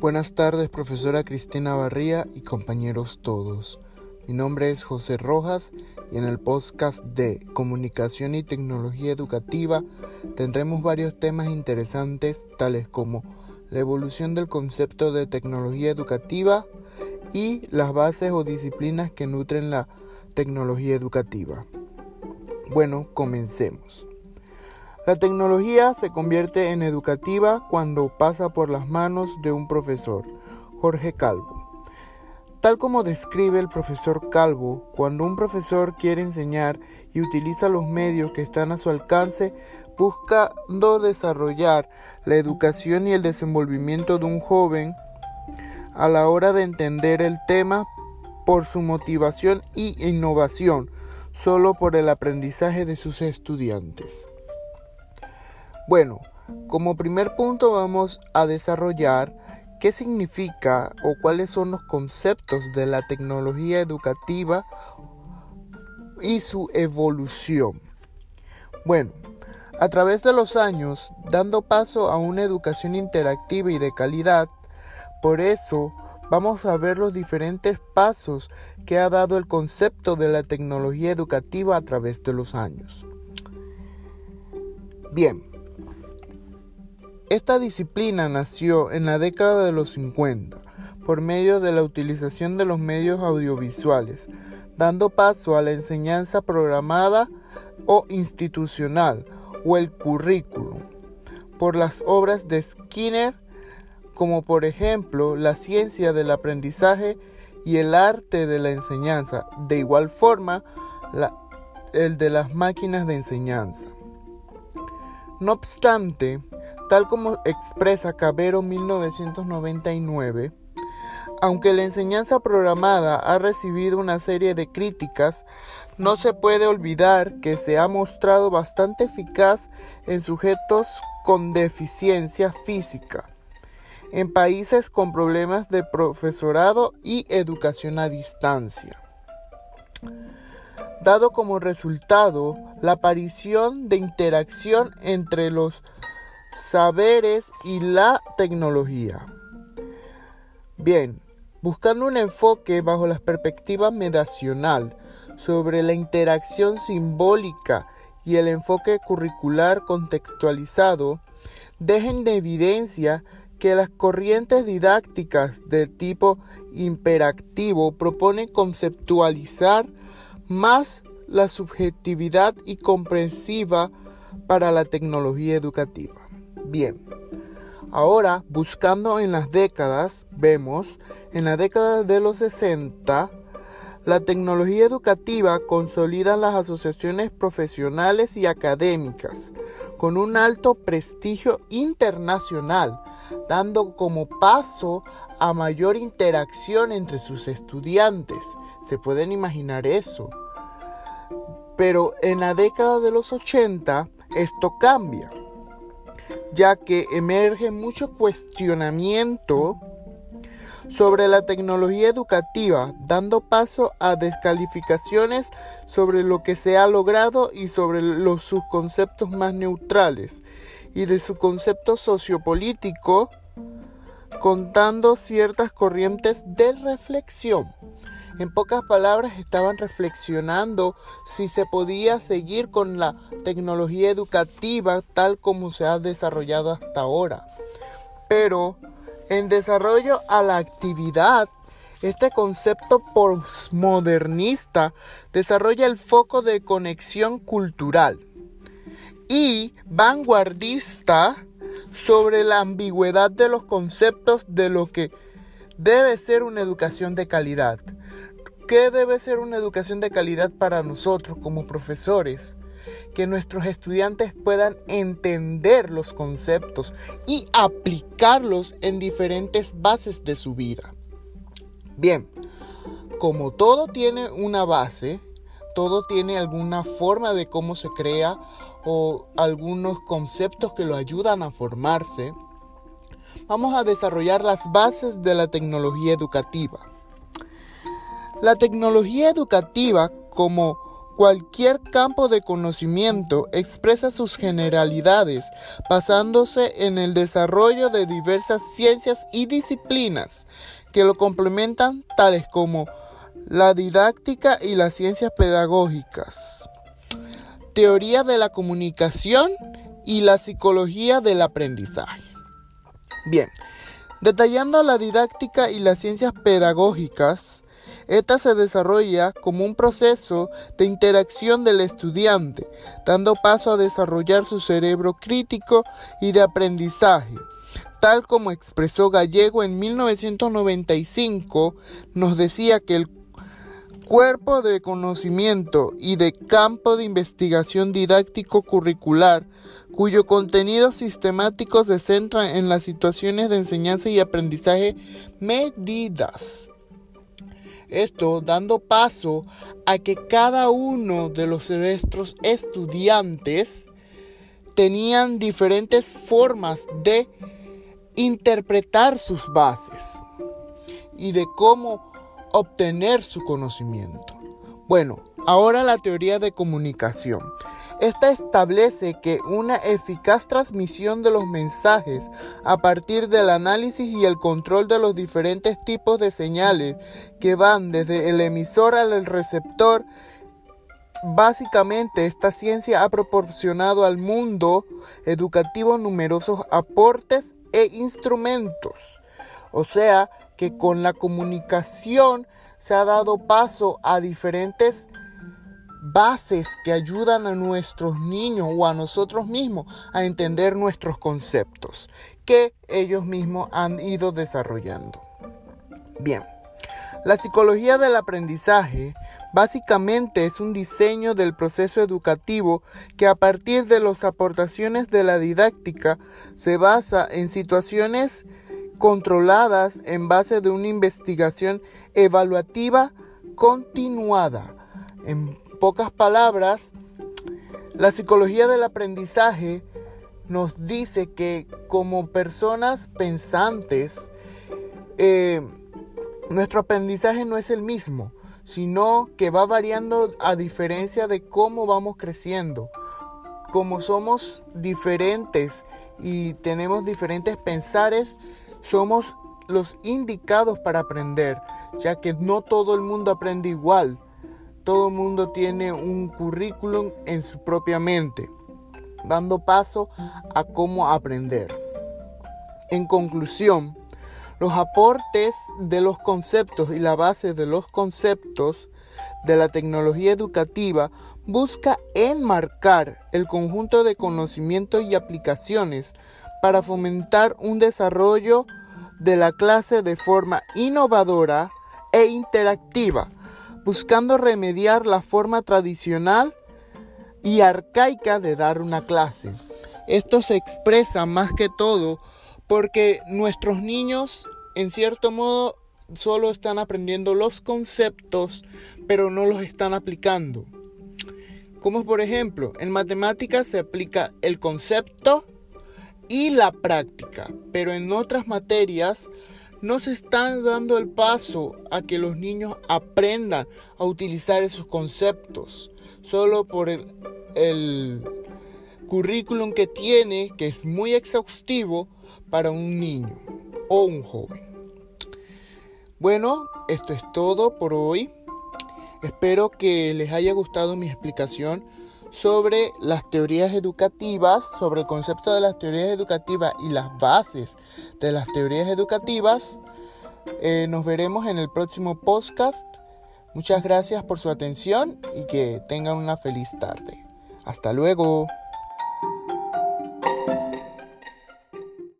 Buenas tardes, profesora Cristina Barría y compañeros todos. Mi nombre es José Rojas y en el podcast de Comunicación y Tecnología Educativa tendremos varios temas interesantes tales como la evolución del concepto de tecnología educativa y las bases o disciplinas que nutren la tecnología educativa. Bueno, comencemos. La tecnología se convierte en educativa cuando pasa por las manos de un profesor, Jorge Calvo. Tal como describe el profesor Calvo, cuando un profesor quiere enseñar y utiliza los medios que están a su alcance, buscando desarrollar la educación y el desenvolvimiento de un joven a la hora de entender el tema por su motivación y innovación, solo por el aprendizaje de sus estudiantes. Bueno, como primer punto vamos a desarrollar qué significa o cuáles son los conceptos de la tecnología educativa y su evolución. Bueno, a través de los años, dando paso a una educación interactiva y de calidad, por eso vamos a ver los diferentes pasos que ha dado el concepto de la tecnología educativa a través de los años. Bien, esta disciplina nació en la década de los 50 por medio de la utilización de los medios audiovisuales, dando paso a la enseñanza programada o institucional o el currículum, por las obras de Skinner, como por ejemplo la ciencia del aprendizaje y el arte de la enseñanza, de igual forma el de las máquinas de enseñanza. No obstante, Tal como expresa Cabero 1999, aunque la enseñanza programada ha recibido una serie de críticas, no se puede olvidar que se ha mostrado bastante eficaz en sujetos con deficiencia física, en países con problemas de profesorado y educación a distancia. Dado como resultado la aparición de interacción entre los saberes y la tecnología. Bien, buscando un enfoque bajo la perspectiva medacional sobre la interacción simbólica y el enfoque curricular contextualizado, dejen de evidencia que las corrientes didácticas del tipo imperativo proponen conceptualizar más la subjetividad y comprensiva para la tecnología educativa. Bien, ahora buscando en las décadas, vemos en la década de los 60, la tecnología educativa consolida las asociaciones profesionales y académicas con un alto prestigio internacional, dando como paso a mayor interacción entre sus estudiantes. ¿Se pueden imaginar eso? Pero en la década de los 80 esto cambia ya que emerge mucho cuestionamiento sobre la tecnología educativa, dando paso a descalificaciones sobre lo que se ha logrado y sobre los, sus conceptos más neutrales, y de su concepto sociopolítico, contando ciertas corrientes de reflexión. En pocas palabras, estaban reflexionando si se podía seguir con la tecnología educativa tal como se ha desarrollado hasta ahora. Pero en desarrollo a la actividad, este concepto postmodernista desarrolla el foco de conexión cultural y vanguardista sobre la ambigüedad de los conceptos de lo que debe ser una educación de calidad. ¿Qué debe ser una educación de calidad para nosotros como profesores? Que nuestros estudiantes puedan entender los conceptos y aplicarlos en diferentes bases de su vida. Bien, como todo tiene una base, todo tiene alguna forma de cómo se crea o algunos conceptos que lo ayudan a formarse, vamos a desarrollar las bases de la tecnología educativa. La tecnología educativa, como Cualquier campo de conocimiento expresa sus generalidades, basándose en el desarrollo de diversas ciencias y disciplinas que lo complementan, tales como la didáctica y las ciencias pedagógicas, teoría de la comunicación y la psicología del aprendizaje. Bien, detallando la didáctica y las ciencias pedagógicas, esta se desarrolla como un proceso de interacción del estudiante, dando paso a desarrollar su cerebro crítico y de aprendizaje. Tal como expresó Gallego en 1995, nos decía que el cuerpo de conocimiento y de campo de investigación didáctico curricular, cuyo contenido sistemático se centra en las situaciones de enseñanza y aprendizaje medidas esto dando paso a que cada uno de los nuestros estudiantes tenían diferentes formas de interpretar sus bases y de cómo obtener su conocimiento. Bueno, ahora la teoría de comunicación. Esta establece que una eficaz transmisión de los mensajes a partir del análisis y el control de los diferentes tipos de señales que van desde el emisor al receptor Básicamente, esta ciencia ha proporcionado al mundo educativo numerosos aportes e instrumentos. O sea, que con la comunicación se ha dado paso a diferentes bases que ayudan a nuestros niños o a nosotros mismos a entender nuestros conceptos que ellos mismos han ido desarrollando. Bien, la psicología del aprendizaje básicamente es un diseño del proceso educativo que a partir de las aportaciones de la didáctica se basa en situaciones controladas en base de una investigación evaluativa continuada. En pocas palabras, la psicología del aprendizaje nos dice que como personas pensantes, eh, nuestro aprendizaje no es el mismo, sino que va variando a diferencia de cómo vamos creciendo. Como somos diferentes y tenemos diferentes pensares, somos los indicados para aprender, ya que no todo el mundo aprende igual todo mundo tiene un currículum en su propia mente, dando paso a cómo aprender. En conclusión, los aportes de los conceptos y la base de los conceptos de la tecnología educativa busca enmarcar el conjunto de conocimientos y aplicaciones para fomentar un desarrollo de la clase de forma innovadora e interactiva buscando remediar la forma tradicional y arcaica de dar una clase. Esto se expresa más que todo porque nuestros niños, en cierto modo, solo están aprendiendo los conceptos, pero no los están aplicando. Como por ejemplo, en matemáticas se aplica el concepto y la práctica, pero en otras materias no se está dando el paso a que los niños aprendan a utilizar esos conceptos solo por el, el currículum que tiene, que es muy exhaustivo para un niño o un joven. Bueno, esto es todo por hoy. Espero que les haya gustado mi explicación sobre las teorías educativas, sobre el concepto de las teorías educativas y las bases de las teorías educativas. Eh, nos veremos en el próximo podcast. Muchas gracias por su atención y que tengan una feliz tarde. Hasta luego.